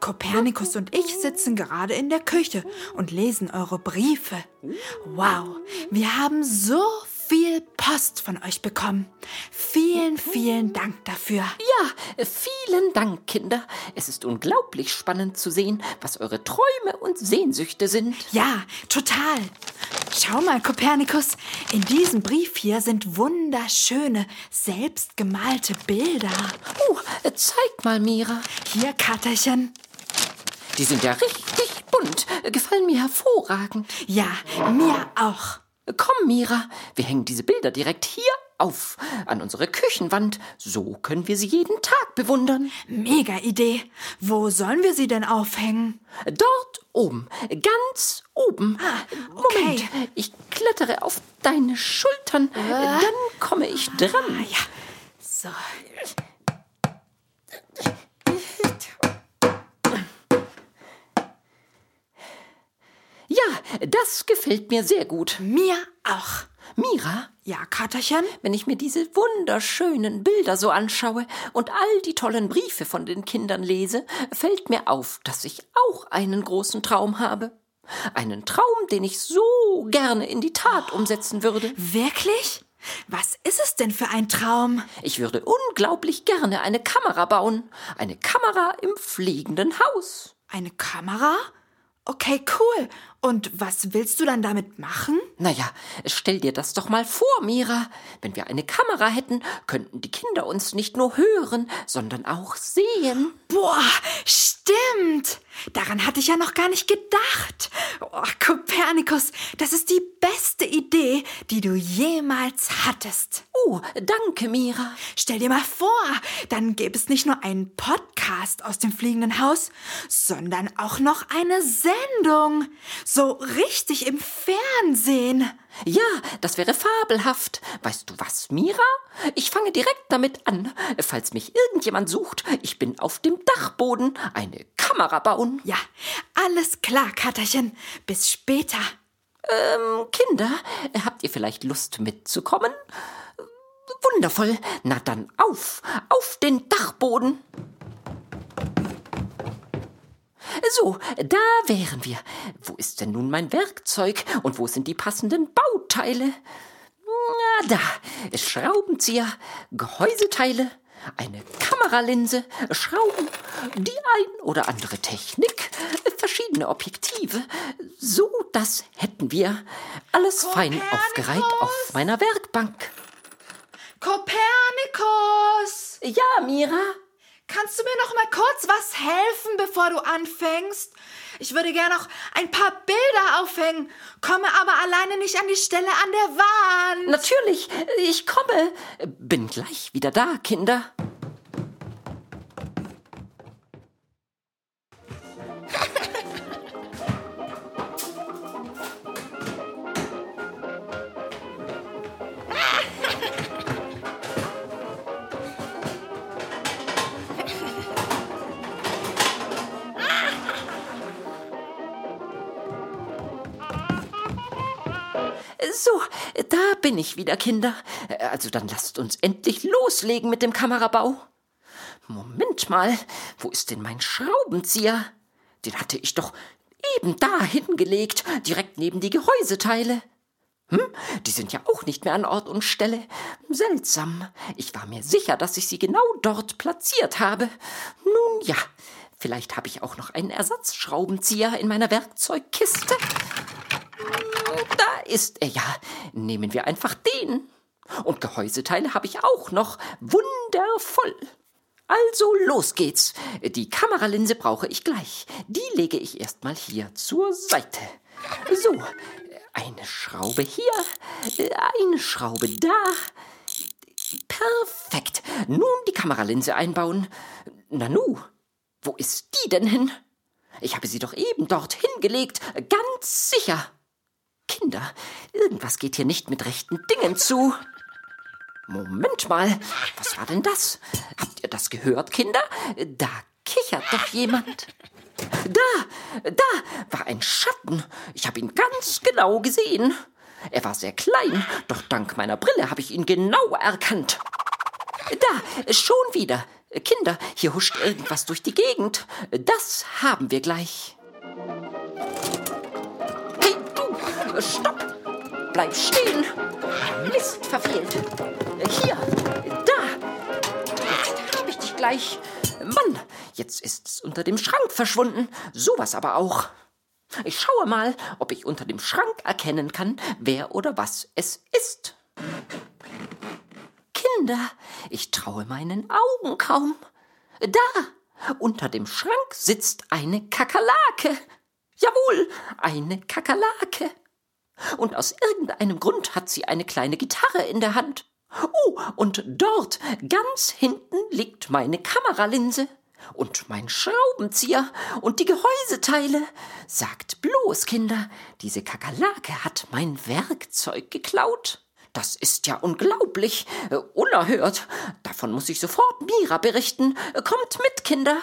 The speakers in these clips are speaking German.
Kopernikus und ich sitzen gerade in der Küche und lesen eure Briefe. Wow, wir haben so viel Post von euch bekommen. Vielen, vielen Dank dafür. Ja, vielen Dank, Kinder. Es ist unglaublich spannend zu sehen, was eure Träume und Sehnsüchte sind. Ja, total. Schau mal, Kopernikus, in diesem Brief hier sind wunderschöne, selbstgemalte Bilder. Oh, zeig mal, Mira. Hier, Katerchen. Die sind ja richtig bunt, gefallen mir hervorragend. Ja, mir auch. Komm, Mira, wir hängen diese Bilder direkt hier auf, an unsere Küchenwand. So können wir sie jeden Tag bewundern. Mega Idee. Wo sollen wir sie denn aufhängen? Dort oben, ganz oben. okay. Moment, ich klettere auf deine Schultern, dann komme ich dran. Ah, ja. So. Ja, das gefällt mir sehr gut. Mir auch. Mira, Ja, Katerchen? wenn ich mir diese wunderschönen Bilder so anschaue und all die tollen Briefe von den Kindern lese, fällt mir auf, dass ich auch einen großen Traum habe. Einen Traum, den ich so gerne in die Tat umsetzen würde. Wirklich? Was ist es denn für ein Traum? Ich würde unglaublich gerne eine Kamera bauen. Eine Kamera im fliegenden Haus. Eine Kamera? Okay, cool. Und was willst du dann damit machen? Naja, stell dir das doch mal vor, Mira. Wenn wir eine Kamera hätten, könnten die Kinder uns nicht nur hören, sondern auch sehen. Boah, stimmt. Daran hatte ich ja noch gar nicht gedacht. Oh, Kopernikus, das ist die beste Idee, die du jemals hattest. Oh, danke, Mira. Stell dir mal vor, dann gäbe es nicht nur einen Podcast aus dem fliegenden Haus, sondern auch noch eine Sendung. So richtig im Fernsehen. Ja, das wäre fabelhaft. Weißt du was, Mira? Ich fange direkt damit an. Falls mich irgendjemand sucht, ich bin auf dem Dachboden. Eine Kamera bauen. Ja, alles klar, Katerchen. Bis später. Ähm, Kinder, habt ihr vielleicht Lust mitzukommen? Wundervoll. Na dann auf, auf den Dachboden. So, da wären wir. Wo ist denn nun mein Werkzeug und wo sind die passenden Bauteile? Na, da. Schraubenzieher, Gehäuseteile, eine Kameralinse, Schrauben, die ein oder andere Technik, verschiedene Objektive. So, das hätten wir. Alles fein Kopernikus! aufgereiht auf meiner Werkbank. Kopernikus! Ja, Mira? Kannst du mir noch mal kurz was helfen, bevor du anfängst? Ich würde gern noch ein paar Bilder aufhängen, komme aber alleine nicht an die Stelle an der Wand. Natürlich, ich komme. Bin gleich wieder da, Kinder. Da bin ich wieder, Kinder. Also dann lasst uns endlich loslegen mit dem Kamerabau. Moment mal, wo ist denn mein Schraubenzieher? Den hatte ich doch eben da hingelegt, direkt neben die Gehäuseteile. Hm, die sind ja auch nicht mehr an Ort und Stelle. Seltsam. Ich war mir sicher, dass ich sie genau dort platziert habe. Nun ja, vielleicht habe ich auch noch einen Ersatzschraubenzieher in meiner Werkzeugkiste. Da ist er ja. Nehmen wir einfach den. Und Gehäuseteile habe ich auch noch. Wundervoll. Also los geht's. Die Kameralinse brauche ich gleich. Die lege ich erstmal hier zur Seite. So, eine Schraube hier, eine Schraube da. Perfekt. Nun die Kameralinse einbauen. Nanu, Wo ist die denn hin? Ich habe sie doch eben dorthin gelegt, ganz sicher. Kinder, irgendwas geht hier nicht mit rechten Dingen zu. Moment mal, was war denn das? Habt ihr das gehört, Kinder? Da kichert doch jemand. Da, da war ein Schatten. Ich habe ihn ganz genau gesehen. Er war sehr klein, doch dank meiner Brille habe ich ihn genau erkannt. Da, schon wieder. Kinder, hier huscht irgendwas durch die Gegend. Das haben wir gleich. Stopp! Bleib stehen! Mist verfehlt! Hier! Da! Jetzt hab ich dich gleich! Mann, jetzt ist es unter dem Schrank verschwunden. Sowas aber auch. Ich schaue mal, ob ich unter dem Schrank erkennen kann, wer oder was es ist. Kinder, ich traue meinen Augen kaum. Da, unter dem Schrank sitzt eine Kakerlake. Jawohl, eine Kakerlake. Und aus irgendeinem Grund hat sie eine kleine Gitarre in der Hand. Oh, und dort, ganz hinten, liegt meine Kameralinse und mein Schraubenzieher und die Gehäuseteile. Sagt bloß, Kinder, diese Kakerlake hat mein Werkzeug geklaut. Das ist ja unglaublich, äh, unerhört. Davon muss ich sofort Mira berichten. Kommt mit, Kinder.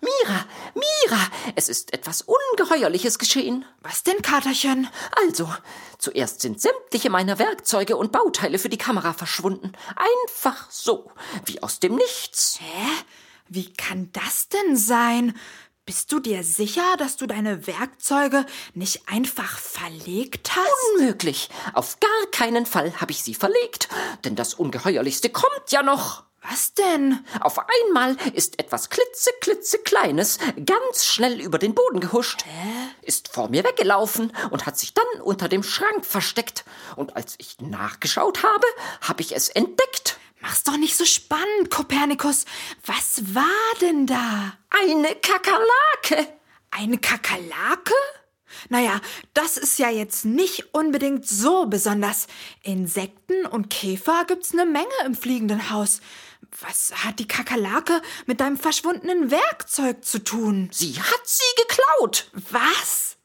Mira, Mira, es ist etwas Ungeheuerliches geschehen. Was denn, Katerchen? Also, zuerst sind sämtliche meiner Werkzeuge und Bauteile für die Kamera verschwunden. Einfach so, wie aus dem Nichts. Hä? Wie kann das denn sein? Bist du dir sicher, dass du deine Werkzeuge nicht einfach verlegt hast? Unmöglich. Auf gar keinen Fall habe ich sie verlegt. Denn das Ungeheuerlichste kommt ja noch. Was denn? Auf einmal ist etwas klitzeklitzekleines ganz schnell über den Boden gehuscht, Hä? ist vor mir weggelaufen und hat sich dann unter dem Schrank versteckt. Und als ich nachgeschaut habe, habe ich es entdeckt. Mach's doch nicht so spannend, Kopernikus. Was war denn da? Eine Kakerlake. Eine Kakerlake? Naja, das ist ja jetzt nicht unbedingt so besonders. Insekten und Käfer gibt's eine Menge im fliegenden Haus. Was hat die Kakerlake mit deinem verschwundenen Werkzeug zu tun? Sie hat sie geklaut. Was?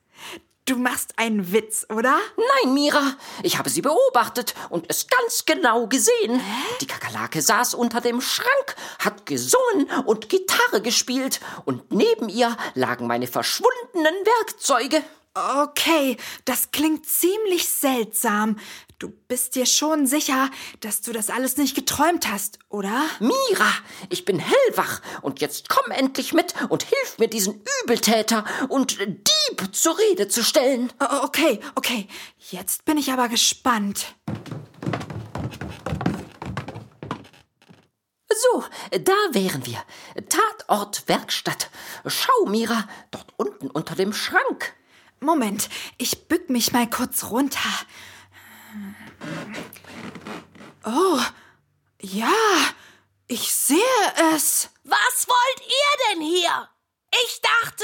Du machst einen Witz, oder? Nein, Mira, ich habe sie beobachtet und es ganz genau gesehen. Die Kakerlake saß unter dem Schrank, hat gesungen und Gitarre gespielt und neben ihr lagen meine verschwundenen Werkzeuge. Okay, das klingt ziemlich seltsam. Du bist dir schon sicher, dass du das alles nicht geträumt hast, oder? Mira, ich bin hellwach und jetzt komm endlich mit und hilf mir diesen Übeltäter und Dieb zur Rede zu stellen. Okay, okay. Jetzt bin ich aber gespannt. So, da wären wir. Tatort Werkstatt. Schau, Mira, dort unten unter dem Schrank. Moment, ich bück mich mal kurz runter. Oh, ja, ich sehe es. Was wollt ihr denn hier? Ich dachte,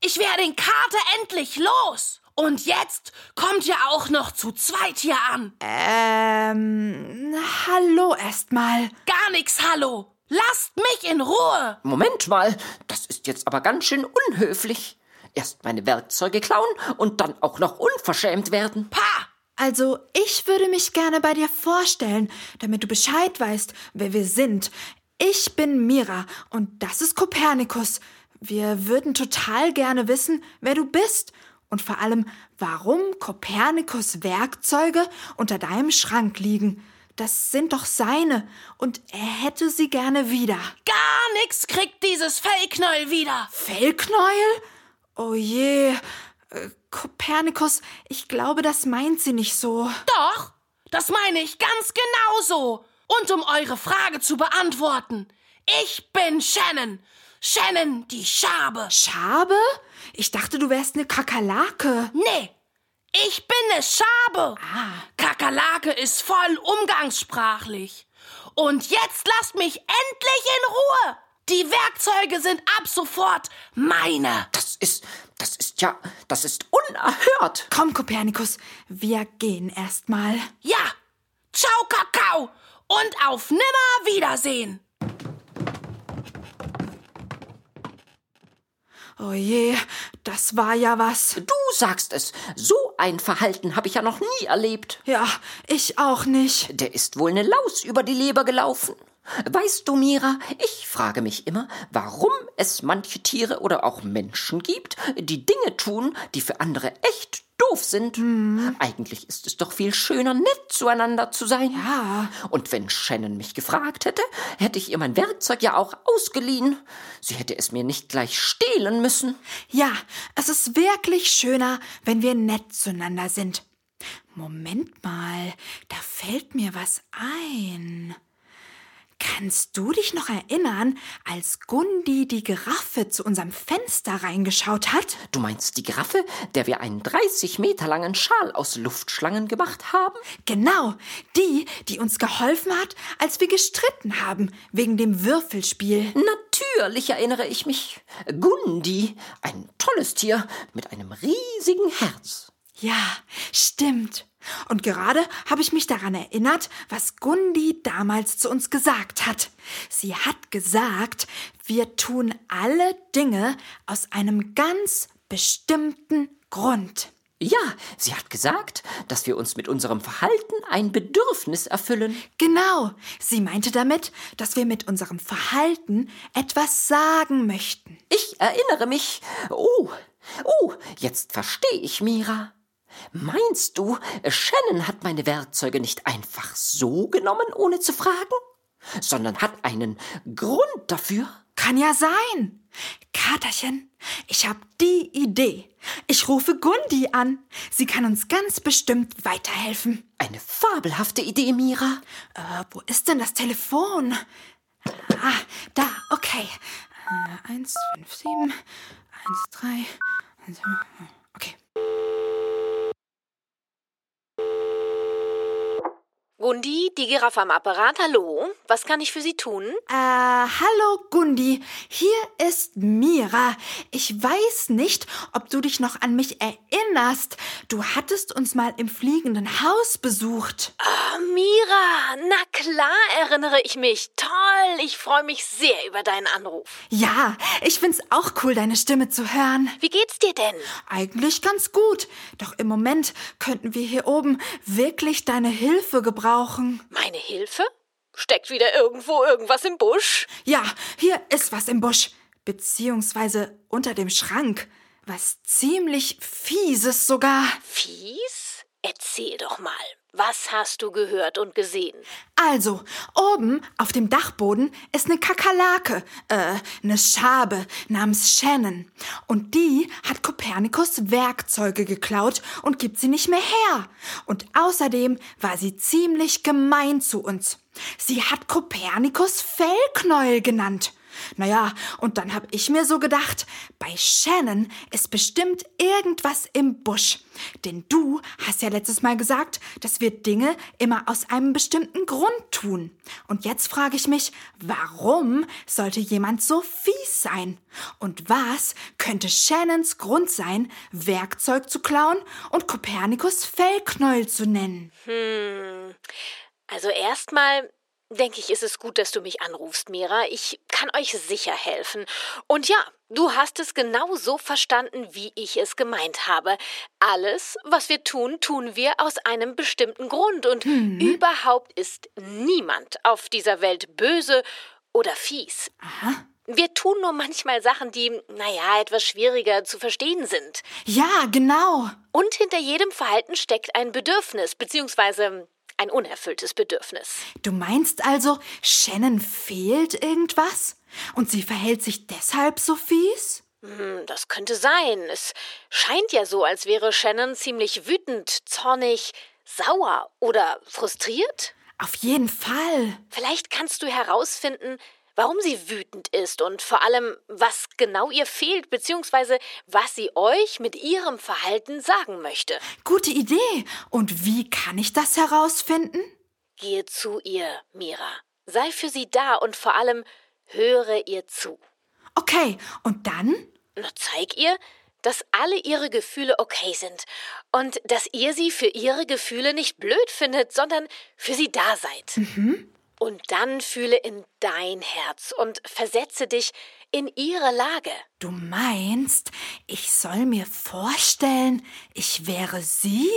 ich wäre den Kater endlich los. Und jetzt kommt ihr auch noch zu zweit hier an. Ähm, hallo erstmal. Gar nix, hallo. Lasst mich in Ruhe. Moment mal, das ist jetzt aber ganz schön unhöflich. Erst meine Werkzeuge klauen und dann auch noch unverschämt werden. Pa! Also, ich würde mich gerne bei dir vorstellen, damit du Bescheid weißt, wer wir sind. Ich bin Mira und das ist Kopernikus. Wir würden total gerne wissen, wer du bist und vor allem, warum Kopernikus Werkzeuge unter deinem Schrank liegen. Das sind doch seine und er hätte sie gerne wieder. Gar nix kriegt dieses Fellknäuel wieder. Fellknäuel? Oh je. Kopernikus, ich glaube, das meint sie nicht so. Doch, das meine ich ganz genauso. Und um eure Frage zu beantworten, ich bin Shannon. Shannon, die Schabe. Schabe? Ich dachte, du wärst eine Kakerlake. Nee, ich bin eine Schabe. Kakerlake ist voll umgangssprachlich. Und jetzt lasst mich endlich in Ruhe. Die Werkzeuge sind ab sofort meine. Das ist, das ist ja, das ist unerhört. Komm, Kopernikus, wir gehen erstmal. Ja, ciao Kakao und auf nimmer Wiedersehen. Oh je, das war ja was. Du sagst es. So ein Verhalten habe ich ja noch nie erlebt. Ja, ich auch nicht. Der ist wohl eine Laus über die Leber gelaufen. Weißt du, Mira, ich frage mich immer, warum es manche Tiere oder auch Menschen gibt, die Dinge tun, die für andere echt doof sind. Mhm. Eigentlich ist es doch viel schöner, nett zueinander zu sein. Ja. Und wenn Shannon mich gefragt hätte, hätte ich ihr mein Werkzeug ja auch ausgeliehen. Sie hätte es mir nicht gleich stehlen müssen. Ja, es ist wirklich schöner, wenn wir nett zueinander sind. Moment mal, da fällt mir was ein. Kannst du dich noch erinnern, als Gundi die Giraffe zu unserem Fenster reingeschaut hat? Du meinst die Giraffe, der wir einen 30 Meter langen Schal aus Luftschlangen gemacht haben? Genau, die, die uns geholfen hat, als wir gestritten haben wegen dem Würfelspiel. Natürlich erinnere ich mich. Gundi, ein tolles Tier mit einem riesigen Herz. Ja, stimmt. Und gerade habe ich mich daran erinnert, was Gundi damals zu uns gesagt hat. Sie hat gesagt, wir tun alle Dinge aus einem ganz bestimmten Grund. Ja, sie hat gesagt, dass wir uns mit unserem Verhalten ein Bedürfnis erfüllen. Genau, sie meinte damit, dass wir mit unserem Verhalten etwas sagen möchten. Ich erinnere mich. Oh, oh, jetzt verstehe ich, Mira. Meinst du, Shannon hat meine Werkzeuge nicht einfach so genommen, ohne zu fragen? Sondern hat einen Grund dafür? Kann ja sein. Katerchen, ich hab die Idee. Ich rufe Gundi an. Sie kann uns ganz bestimmt weiterhelfen. Eine fabelhafte Idee, Mira. Äh, wo ist denn das Telefon? Ah, da, okay. Äh, eins, fünf, sieben, eins, drei, eins, okay. Gundi, die Giraffe am Apparat, hallo. Was kann ich für Sie tun? Äh, hallo Gundi, hier ist Mira. Ich weiß nicht, ob du dich noch an mich erinnerst. Du hattest uns mal im fliegenden Haus besucht. Ah, Mira, na klar erinnere ich mich. Toll, ich freue mich sehr über deinen Anruf. Ja, ich find's auch cool, deine Stimme zu hören. Wie geht's dir denn? Eigentlich ganz gut. Doch im Moment könnten wir hier oben wirklich deine Hilfe gebrauchen. Meine Hilfe? Steckt wieder irgendwo irgendwas im Busch? Ja, hier ist was im Busch. Beziehungsweise unter dem Schrank. Was ziemlich fieses sogar. Fies? Erzähl doch mal. Was hast du gehört und gesehen? Also, oben auf dem Dachboden ist eine Kakerlake, äh, eine Schabe namens Shannon. Und die hat Kopernikus Werkzeuge geklaut und gibt sie nicht mehr her. Und außerdem war sie ziemlich gemein zu uns. Sie hat Kopernikus Fellknäuel genannt. Naja, und dann hab ich mir so gedacht, bei Shannon ist bestimmt irgendwas im Busch. Denn du hast ja letztes Mal gesagt, dass wir Dinge immer aus einem bestimmten Grund tun. Und jetzt frage ich mich, warum sollte jemand so fies sein? Und was könnte Shannons Grund sein, Werkzeug zu klauen und Kopernikus Fellknäuel zu nennen? Hm. Also erstmal denke ich, ist es gut, dass du mich anrufst, Mira. Ich kann euch sicher helfen. Und ja, du hast es genau so verstanden, wie ich es gemeint habe. Alles, was wir tun, tun wir aus einem bestimmten Grund. Und überhaupt ist niemand auf dieser Welt böse oder fies. Aha. Wir tun nur manchmal Sachen, die, naja, etwas schwieriger zu verstehen sind. Ja, genau. Und hinter jedem Verhalten steckt ein Bedürfnis, beziehungsweise ein unerfülltes Bedürfnis. Du meinst also, Shannon fehlt irgendwas? Und sie verhält sich deshalb so fies? Hm, das könnte sein. Es scheint ja so, als wäre Shannon ziemlich wütend, zornig, sauer oder frustriert. Auf jeden Fall. Vielleicht kannst du herausfinden, warum sie wütend ist und vor allem, was genau ihr fehlt, beziehungsweise was sie euch mit ihrem Verhalten sagen möchte. Gute Idee. Und wie kann ich das herausfinden? Gehe zu ihr, Mira. Sei für sie da und vor allem höre ihr zu. Okay, und dann? Na, zeig ihr, dass alle ihre Gefühle okay sind und dass ihr sie für ihre Gefühle nicht blöd findet, sondern für sie da seid. Und dann fühle in dein Herz und versetze dich in ihre Lage. Du meinst, ich soll mir vorstellen, ich wäre sie?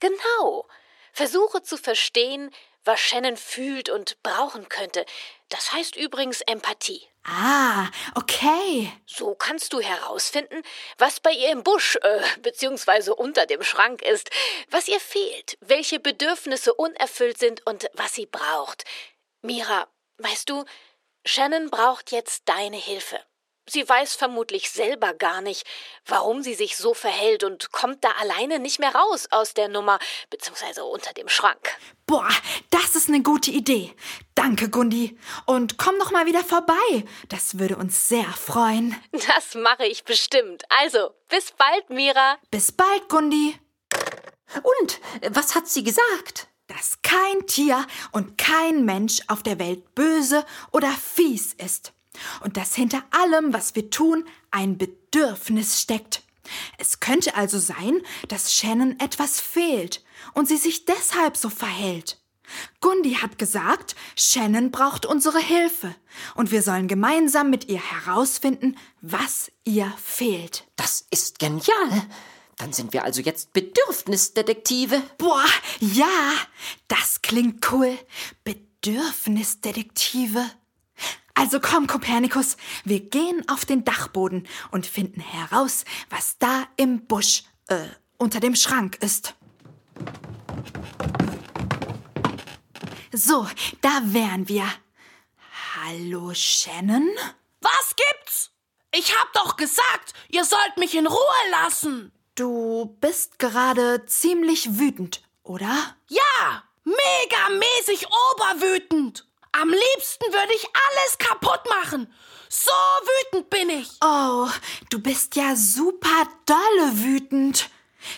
Genau. Versuche zu verstehen, was Shannon fühlt und brauchen könnte. Das heißt übrigens Empathie. Ah, okay. So kannst du herausfinden, was bei ihr im Busch äh, beziehungsweise unter dem Schrank ist, was ihr fehlt, welche Bedürfnisse unerfüllt sind und was sie braucht. Mira, weißt du, Shannon braucht jetzt deine Hilfe. Sie weiß vermutlich selber gar nicht, warum sie sich so verhält und kommt da alleine nicht mehr raus aus der Nummer, beziehungsweise unter dem Schrank. Boah, das ist eine gute Idee. Danke, Gundi. Und komm noch mal wieder vorbei. Das würde uns sehr freuen. Das mache ich bestimmt. Also, bis bald, Mira. Bis bald, Gundi. Und was hat sie gesagt? Dass kein Tier und kein Mensch auf der Welt böse oder fies ist und dass hinter allem, was wir tun, ein Bedürfnis steckt. Es könnte also sein, dass Shannon etwas fehlt und sie sich deshalb so verhält. Gundi hat gesagt, Shannon braucht unsere Hilfe und wir sollen gemeinsam mit ihr herausfinden, was ihr fehlt. Das ist genial. Dann sind wir also jetzt Bedürfnisdetektive. Boah, ja, das klingt cool. Bedürfnisdetektive. Also komm, Kopernikus, wir gehen auf den Dachboden und finden heraus, was da im Busch, äh, unter dem Schrank ist. So, da wären wir. Hallo, Shannon? Was gibt's? Ich hab doch gesagt, ihr sollt mich in Ruhe lassen. Du bist gerade ziemlich wütend, oder? Ja, megamäßig oberwütend. Am liebsten würde ich alles kaputt machen. So wütend bin ich. Oh, du bist ja super dolle wütend.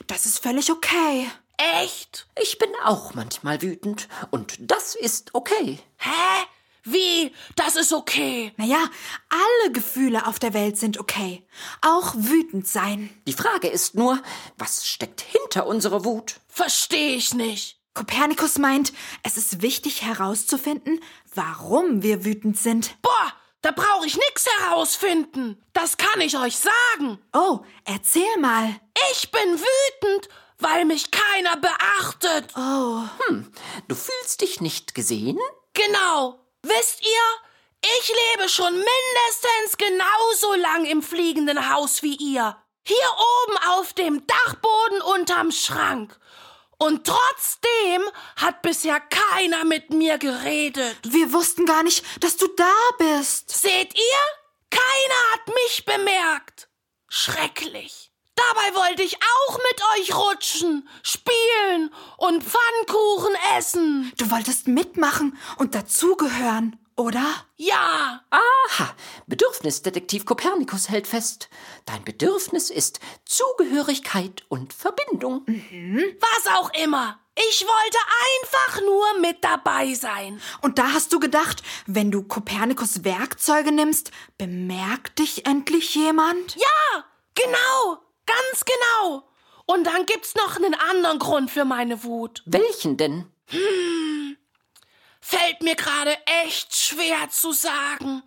Das ist völlig okay. Echt? Ich bin auch manchmal wütend und das ist okay. Hä? Wie? Das ist okay. Naja, alle Gefühle auf der Welt sind okay. Auch wütend sein. Die Frage ist nur, was steckt hinter unserer Wut? Versteh ich nicht. Kopernikus meint, es ist wichtig herauszufinden, warum wir wütend sind. Boah, da brauche ich nix herausfinden. Das kann ich euch sagen. Oh, erzähl mal. Ich bin wütend, weil mich keiner beachtet. Oh, Hm, du fühlst dich nicht gesehen? Genau. Wisst ihr, ich lebe schon mindestens genauso lang im fliegenden Haus wie ihr. Hier oben auf dem Dachboden unterm Schrank. Und trotzdem hat bisher keiner mit mir geredet. wir wussten gar nicht, dass du da bist. Seht ihr? Keiner hat mich bemerkt. Schrecklich. Dabei wollte ich auch mit euch rutschen, spielen und Pfannkuchen essen. Du wolltest mitmachen und dazugehören, oder? Ja, Aha, Bedürfnisdetektiv Kopernikus hält fest. Dein Bedürfnis ist Zugehörigkeit und Verbindung. was auch immer. Ich wollte einfach nur mit dabei sein. Und da hast du gedacht, wenn du Kopernikus Werkzeuge nimmst, bemerkt dich endlich jemand? Ja, genau, ganz genau. Und dann gibt's noch einen anderen Grund für meine Wut. Welchen denn? Fällt mir gerade echt schwer zu sagen.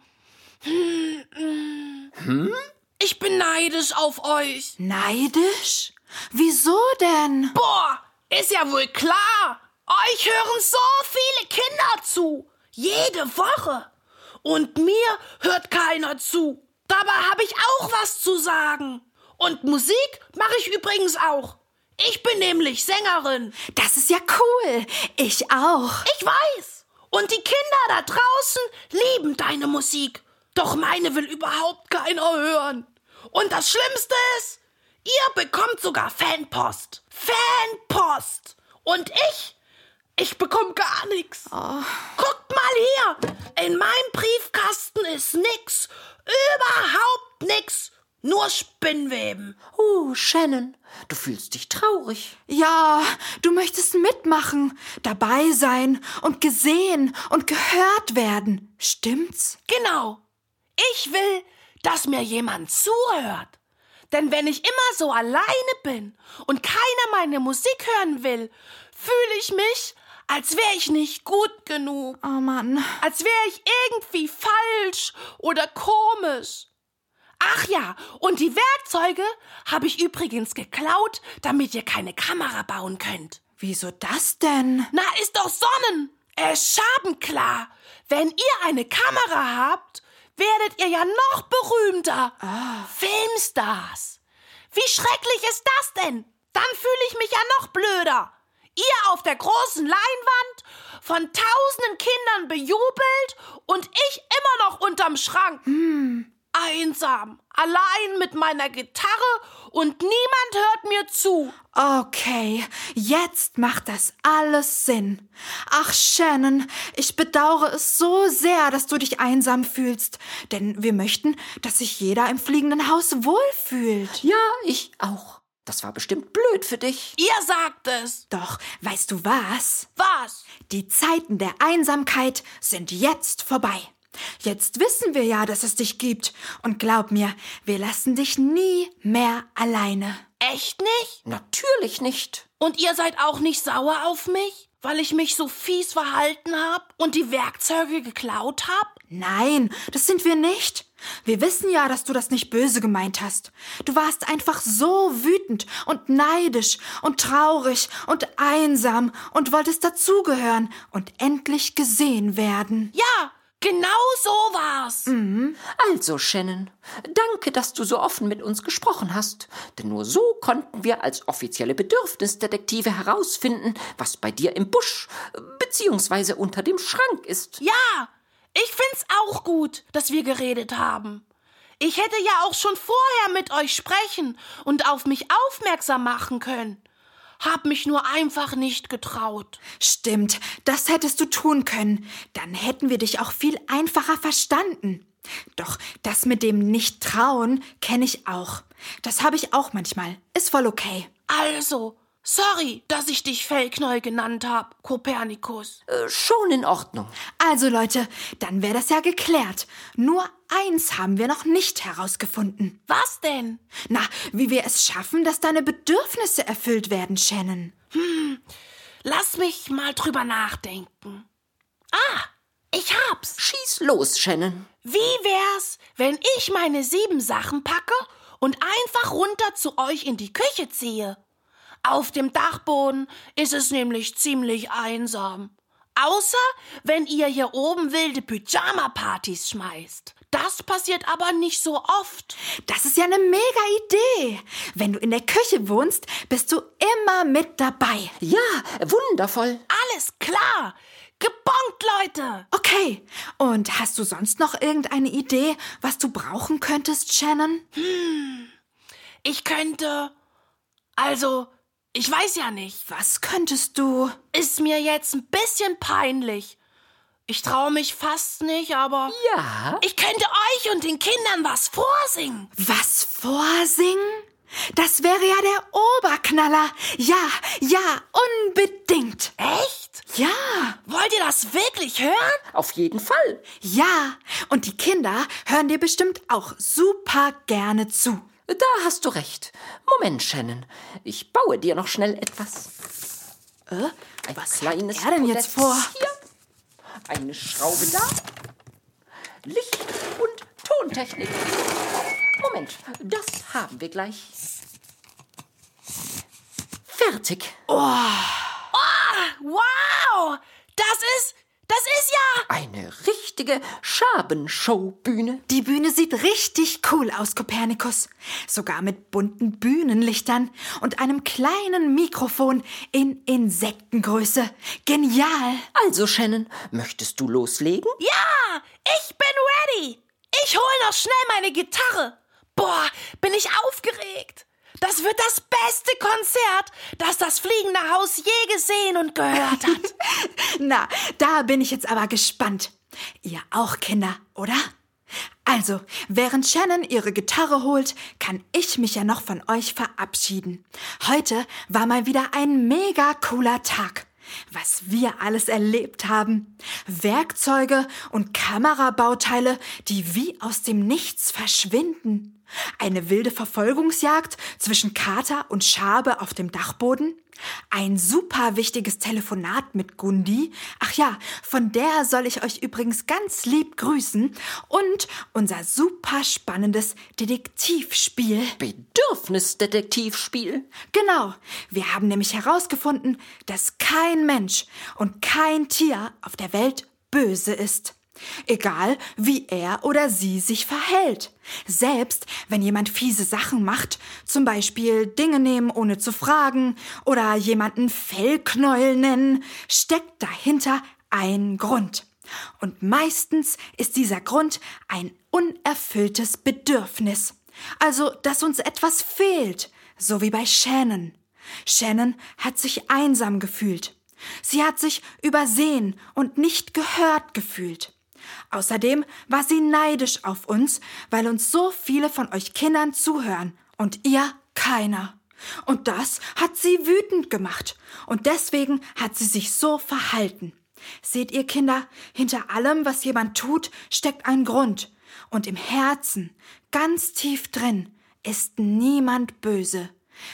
Hm? Ich bin neidisch auf euch. Neidisch? Wieso denn? Boah, ist ja wohl klar. Euch hören so viele Kinder zu. Jede Woche. Und mir hört keiner zu. Dabei habe ich auch was zu sagen. Und Musik mache ich übrigens auch. Ich bin nämlich Sängerin. Das ist ja cool. Ich auch. Ich weiß. Und die Kinder da draußen lieben deine Musik. Doch meine will überhaupt keiner hören. Und das Schlimmste ist, ihr bekommt sogar Fanpost. Fanpost. Und ich, ich bekomme gar nichts. Guckt mal hier. In meinem Briefkasten ist nix. Überhaupt nix. Nur Spinnweben. Oh, Shannon, du fühlst dich traurig. Ja, du möchtest mitmachen, dabei sein und gesehen und gehört werden. Stimmt's? Genau. Ich will, dass mir jemand zuhört. Denn wenn ich immer so alleine bin und keiner meine Musik hören will, fühle ich mich, als wäre ich nicht gut genug. Oh Mann. Als wäre ich irgendwie falsch oder komisch. Ach ja, und die Werkzeuge habe ich übrigens geklaut, damit ihr keine Kamera bauen könnt. Wieso das denn? Na, ist doch Sonnen. Äh, schabenklar. Wenn ihr eine Kamera habt, werdet ihr ja noch berühmter. Filmstars. Wie schrecklich ist das denn? Dann fühle ich mich ja noch blöder. Ihr auf der großen Leinwand, von tausenden Kindern bejubelt und ich immer noch unterm Schrank. Einsam, allein mit meiner Gitarre und niemand hört mir zu. Okay, jetzt macht das alles Sinn. Ach, Shannon, ich bedauere es so sehr, dass du dich einsam fühlst. Denn wir möchten, dass sich jeder im fliegenden Haus wohlfühlt. Ja, ich auch. Das war bestimmt blöd für dich. Ihr sagt es. Doch, weißt du was? Was? Die Zeiten der Einsamkeit sind jetzt vorbei. Jetzt wissen wir ja, dass es dich gibt. Und glaub mir, wir lassen dich nie mehr alleine. Echt nicht? Natürlich nicht. Und ihr seid auch nicht sauer auf mich, weil ich mich so fies verhalten hab und die Werkzeuge geklaut hab? Nein, das sind wir nicht. Wir wissen ja, dass du das nicht böse gemeint hast. Du warst einfach so wütend und neidisch und traurig und einsam und wolltest dazugehören und endlich gesehen werden. Ja, genau so war's. Also, Shannon, danke, dass du so offen mit uns gesprochen hast. Denn nur so konnten wir als offizielle Bedürfnisdetektive herausfinden, was bei dir im Busch beziehungsweise unter dem Schrank ist. Ja, ich find's auch gut, dass wir geredet haben. Ich hätte ja auch schon vorher mit euch sprechen und auf mich aufmerksam machen können. Hab mich nur einfach nicht getraut. Stimmt, das hättest du tun können. Dann hätten wir dich auch viel einfacher verstanden. Doch das mit dem Nicht-Trauen kenne ich auch. Das habe ich auch manchmal. Ist voll okay. Also, sorry, dass ich dich Fellknäuel genannt hab, Kopernikus. Äh, schon in Ordnung. Also Leute, dann wäre das ja geklärt. Nur eins haben wir noch nicht herausgefunden. Was denn? Na, wie wir es schaffen, dass deine Bedürfnisse erfüllt werden, Shannon. Lass mich mal drüber nachdenken. Ah, ich hab's. Schieß los, Shannon. Wie wär's, wenn ich meine sieben Sachen packe und einfach runter zu euch in die Küche ziehe? Auf dem Dachboden ist es nämlich ziemlich einsam. Außer wenn ihr hier oben wilde Pyjama-Partys schmeißt. Das passiert aber nicht so oft. Das ist ja eine mega Idee. Wenn du in der Küche wohnst, bist du immer mit dabei. Ja, wundervoll. Alles klar. Gebongt, Leute. Okay. Und hast du sonst noch irgendeine Idee, was du brauchen könntest, Shannon? Ich könnte. Also, ich weiß ja nicht. Was könntest du? Ist mir jetzt ein bisschen peinlich. Ich traue mich fast nicht, aber. Ja. Ich könnte euch und den Kindern was vorsingen. Was vorsingen? Das wäre ja der Oberknaller. Ja, ja, unbedingt. Echt? Ja, Wollt ihr das wirklich hören? Auf jeden Fall. ja. Und die Kinder hören dir bestimmt auch super gerne zu. Da hast du recht. Moment, Shannon. Ich baue dir noch schnell etwas. Äh, Ein was kleines hat er denn jetzt vor? Podest Hier. Eine Schraube da. Licht und Tontechnik. Moment, das haben wir gleich. Fertig. Wow! Das ist. Das ist ja. Eine richtige Schabenshowbühne. Die Bühne sieht richtig cool aus, Kopernikus. Sogar mit bunten Bühnenlichtern und einem kleinen Mikrofon in Insektengröße. Genial. Also, Shannon, möchtest du loslegen? Ja! Ich bin ready! Ich hol noch schnell meine Gitarre. Boah, bin ich aufgeregt. Das wird das beste Konzert, das das fliegende Haus je gesehen und gehört hat. Na, da bin ich jetzt aber gespannt. Ihr auch, Kinder, oder? Also, während Shannon ihre Gitarre holt, kann ich mich ja noch von euch verabschieden. Heute war mal wieder ein mega cooler Tag. Was wir alles erlebt haben. Werkzeuge und Kamerabauteile, die wie aus dem Nichts verschwinden. Eine wilde Verfolgungsjagd zwischen Kater und Schabe auf dem Dachboden. Ein super wichtiges Telefonat mit Gundi. Ach ja, von der soll ich euch übrigens ganz lieb grüßen. Und unser super spannendes Detektivspiel. Bedürfnisdetektivspiel. Genau. Wir haben nämlich herausgefunden, dass kein Mensch und kein Tier auf der Welt böse ist. Egal, wie er oder sie sich verhält. Selbst wenn jemand fiese Sachen macht, zum Beispiel Dinge nehmen ohne zu fragen oder jemanden Fellknäuel nennen, steckt dahinter ein Grund. Und meistens ist dieser Grund ein unerfülltes Bedürfnis. Also, dass uns etwas fehlt, so wie bei Shannon. Shannon hat sich einsam gefühlt. Sie hat sich übersehen und nicht gehört gefühlt. Außerdem war sie neidisch auf uns, weil uns so viele von euch Kindern zuhören und ihr keiner. Und das hat sie wütend gemacht. Und deswegen hat sie sich so verhalten. Seht ihr Kinder, hinter allem, was jemand tut, steckt ein Grund. Und im Herzen, ganz tief drin, ist niemand böse.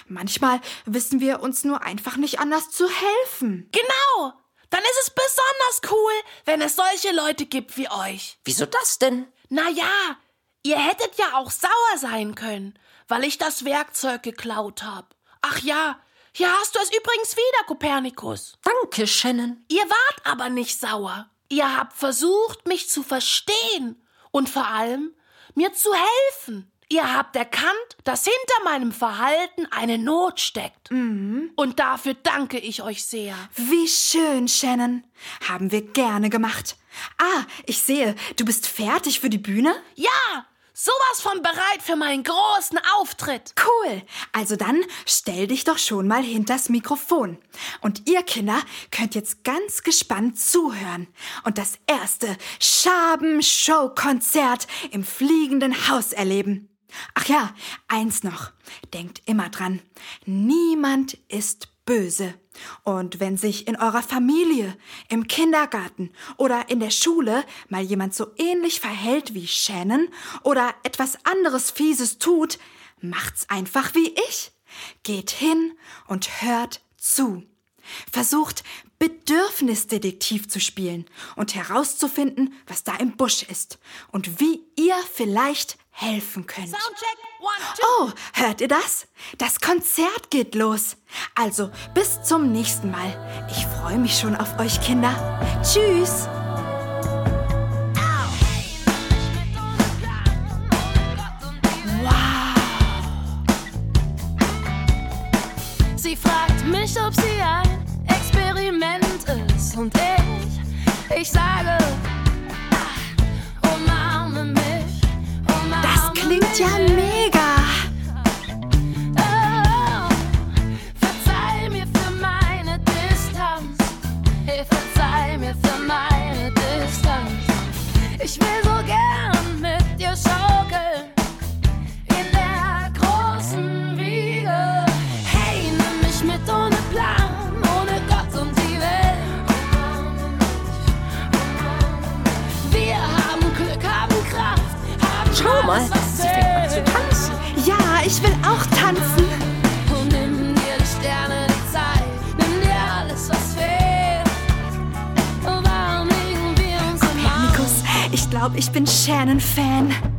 Manchmal wissen wir uns nur einfach nicht anders zu helfen. Genau! Dann ist es besonders cool, wenn es solche Leute gibt wie euch. Wieso das denn? Na ja, ihr hättet ja auch sauer sein können, weil ich das Werkzeug geklaut hab. Ach ja, hier hast du es übrigens wieder, Kopernikus. Danke, Shannon. Ihr wart aber nicht sauer. Ihr habt versucht, mich zu verstehen und vor allem mir zu helfen. Ihr habt erkannt, dass hinter meinem Verhalten eine Not steckt. Mhm. Und dafür danke ich euch sehr. Wie schön, Shannon. Haben wir gerne gemacht. Ah, ich sehe, du bist fertig für die Bühne? Ja, sowas von bereit für meinen großen Auftritt. Cool. Also dann stell dich doch schon mal hinters Mikrofon. Und ihr Kinder könnt jetzt ganz gespannt zuhören und das erste Schaben-Show-Konzert im fliegenden Haus erleben. Ach ja, eins noch. Denkt immer dran. Niemand ist böse. Und wenn sich in eurer Familie, im Kindergarten oder in der Schule mal jemand so ähnlich verhält wie Shannon oder etwas anderes Fieses tut, macht's einfach wie ich. Geht hin und hört zu. Versucht Bedürfnisdetektiv zu spielen und herauszufinden, was da im Busch ist und wie ihr vielleicht helfen könnt. Oh, hört ihr das? Das Konzert geht los. Also, bis zum nächsten Mal. Ich freue mich schon auf euch Kinder. Tschüss. Sie fragt mich, ob sie ein Experiment ist. Und ich, ich sage, ja mega. Oh, verzeih mir für meine Distanz. Hey, verzeih mir für meine Distanz. Ich will so gern mit dir schaukeln. In der großen Wiege. Hey, nimm mich mit ohne Plan, ohne Gott und die Welt. Wir haben Glück, haben Kraft, haben Schau mal, ich glaube, ich bin Shannon-Fan.